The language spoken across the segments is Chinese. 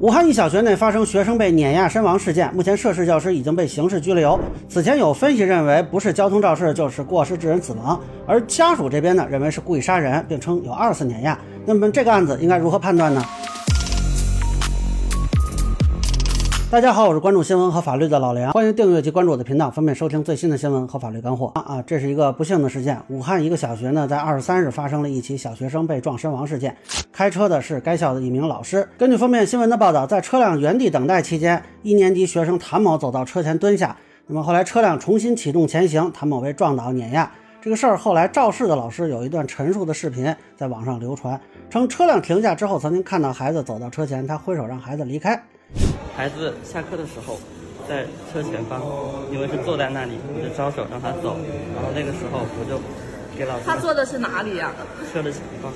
武汉一小学内发生学生被碾压身亡事件，目前涉事教师已经被刑事拘留。此前有分析认为不是交通肇事就是过失致人死亡，而家属这边呢认为是故意杀人，并称有二次碾压。那么这个案子应该如何判断呢？大家好，我是关注新闻和法律的老梁，欢迎订阅及关注我的频道，方便收听最新的新闻和法律干货啊！这是一个不幸的事件，武汉一个小学呢，在二十三日发生了一起小学生被撞身亡事件，开车的是该校的一名老师。根据封面新闻的报道，在车辆原地等待期间，一年级学生谭某走到车前蹲下，那么后来车辆重新启动前行，谭某被撞倒碾压。这个事儿后来肇事的老师有一段陈述的视频在网上流传，称车辆停下之后，曾经看到孩子走到车前，他挥手让孩子离开。孩子下课的时候，在车前方，因为是坐在那里，我就招手让他走。然后那个时候我就给老师。他坐的是哪里呀？车的前方。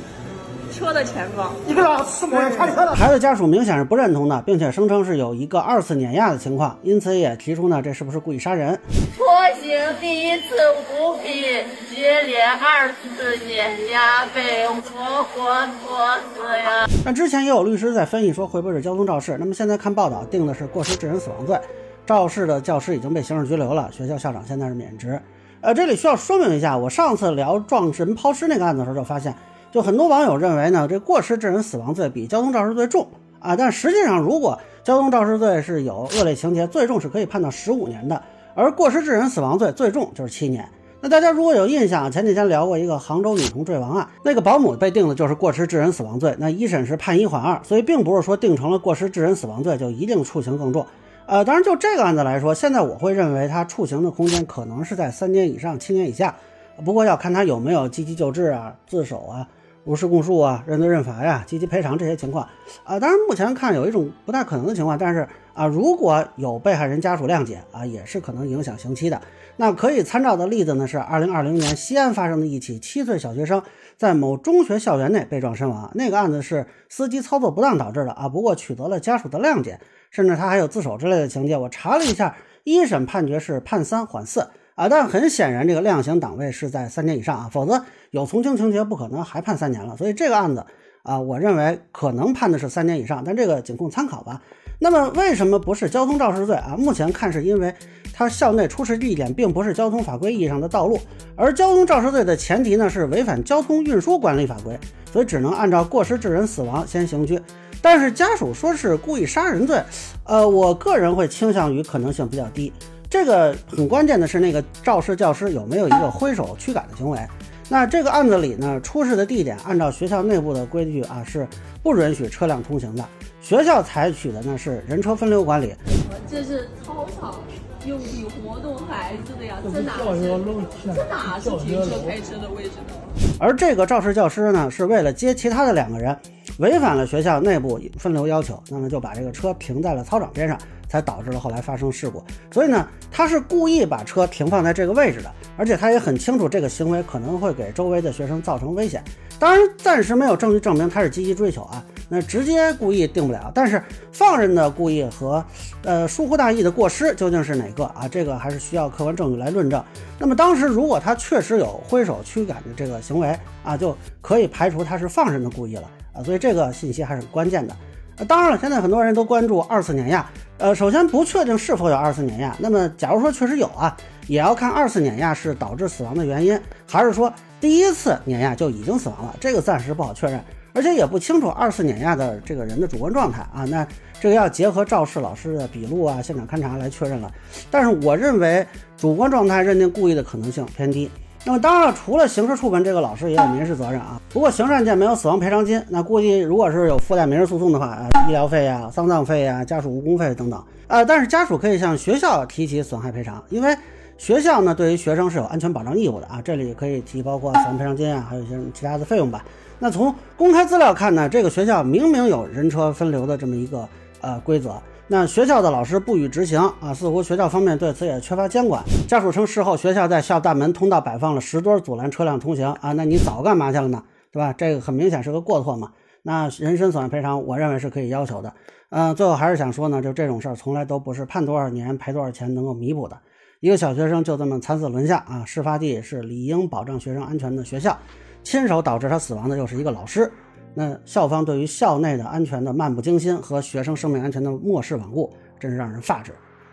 车的前方。你个老死鬼，孩子家属明显是不认同的，并且声称是有一个二次碾压的情况，因此也提出呢，这是不是故意杀人？拖行第一次无比，接连二次碾压被活活拖死呀！那之前也有律师在分析说，会不会是交通肇事？那么现在看报道，定的是过失致人死亡罪，肇事的教师已经被刑事拘留了，学校校长现在是免职。呃，这里需要说明一下，我上次聊撞人抛尸那个案子的时候就发现。就很多网友认为呢，这过失致人死亡罪比交通肇事罪重啊，但实际上，如果交通肇事罪是有恶劣情节，最重是可以判到十五年的，而过失致人死亡罪最重就是七年。那大家如果有印象，前几天聊过一个杭州女童坠亡案，那个保姆被定的就是过失致人死亡罪，那一审是判一缓二，所以并不是说定成了过失致人死亡罪就一定处刑更重。呃，当然就这个案子来说，现在我会认为他处刑的空间可能是在三年以上七年以下，不过要看他有没有积极救治啊、自首啊。无视供述啊，认罪认罚呀，积极赔偿这些情况啊，当然目前看有一种不太可能的情况，但是啊，如果有被害人家属谅解啊，也是可能影响刑期的。那可以参照的例子呢，是二零二零年西安发生的一起七岁小学生在某中学校园内被撞身亡，那个案子是司机操作不当导致的啊，不过取得了家属的谅解，甚至他还有自首之类的情节。我查了一下，一审判决是判三缓四。啊，但很显然，这个量刑档位是在三年以上啊，否则有从轻情节不可能还判三年了。所以这个案子啊，我认为可能判的是三年以上，但这个仅供参考吧。那么为什么不是交通肇事罪啊？目前看是因为他校内出事地点并不是交通法规意义上的道路，而交通肇事罪的前提呢是违反交通运输管理法规，所以只能按照过失致人死亡先刑拘。但是家属说是故意杀人罪，呃，我个人会倾向于可能性比较低。这个很关键的是，那个肇事教师有没有一个挥手驱赶的行为？那这个案子里呢，出事的地点按照学校内部的规矩啊，是不允许车辆通行的。学校采取的呢是人车分流管理。我这是操场，用地活动孩子的呀，这哪是这哪是停车开车的位置呢？而这个肇事教师呢，是为了接其他的两个人，违反了学校内部分流要求，那么就把这个车停在了操场边上。才导致了后来发生事故，所以呢，他是故意把车停放在这个位置的，而且他也很清楚这个行为可能会给周围的学生造成危险。当然，暂时没有证据证明他是积极追求啊，那直接故意定不了。但是放任的故意和呃疏忽大意的过失究竟是哪个啊？这个还是需要客观证据来论证。那么当时如果他确实有挥手驱赶的这个行为啊，就可以排除他是放任的故意了啊。所以这个信息还是很关键的。当然了，现在很多人都关注二次碾压。呃，首先不确定是否有二次碾压。那么，假如说确实有啊，也要看二次碾压是导致死亡的原因，还是说第一次碾压就已经死亡了？这个暂时不好确认，而且也不清楚二次碾压的这个人的主观状态啊。那这个要结合肇事老师的笔录啊、现场勘查来确认了。但是我认为主观状态认定故意的可能性偏低。那么当然了，除了刑事处分，这个老师也有民事责任啊。不过刑事案件没有死亡赔偿金，那估计如果是有附带民事诉讼的话，呃，医疗费呀、丧葬费呀、家属误工费等等，呃，但是家属可以向学校提起损害赔偿，因为学校呢对于学生是有安全保障义务的啊。这里可以提包括死亡赔偿金啊，还有一些其他的费用吧。那从公开资料看呢，这个学校明明有人车分流的这么一个呃规则。那学校的老师不予执行啊，似乎学校方面对此也缺乏监管。家属称，事后学校在校大门通道摆放了石墩，阻拦车辆通行啊。那你早干嘛去了呢？对吧？这个很明显是个过错嘛。那人身损害赔偿，我认为是可以要求的。嗯，最后还是想说呢，就这种事儿从来都不是判多少年赔多少钱能够弥补的。一个小学生就这么惨死轮下啊，事发地是理应保障学生安全的学校，亲手导致他死亡的又是一个老师。那校方对于校内的安全的漫不经心和学生生命安全的漠视罔顾，真是让人发指。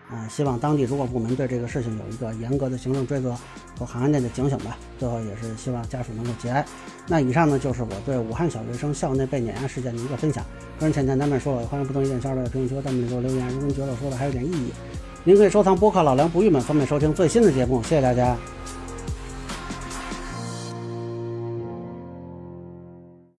啊，希望当地主管部门对这个事情有一个严格的行政追责和行业内的警醒吧。最后也是希望家属能够节哀。那以上呢就是我对武汉小学生校内被碾压事件的一个分享。个人浅见难免说了，欢迎不同意见小伙伴在评论区和弹幕里给我留言。如果您觉得我说的还有点意义，您可以收藏播客老梁不郁闷，方便收听最新的节目。谢谢大家。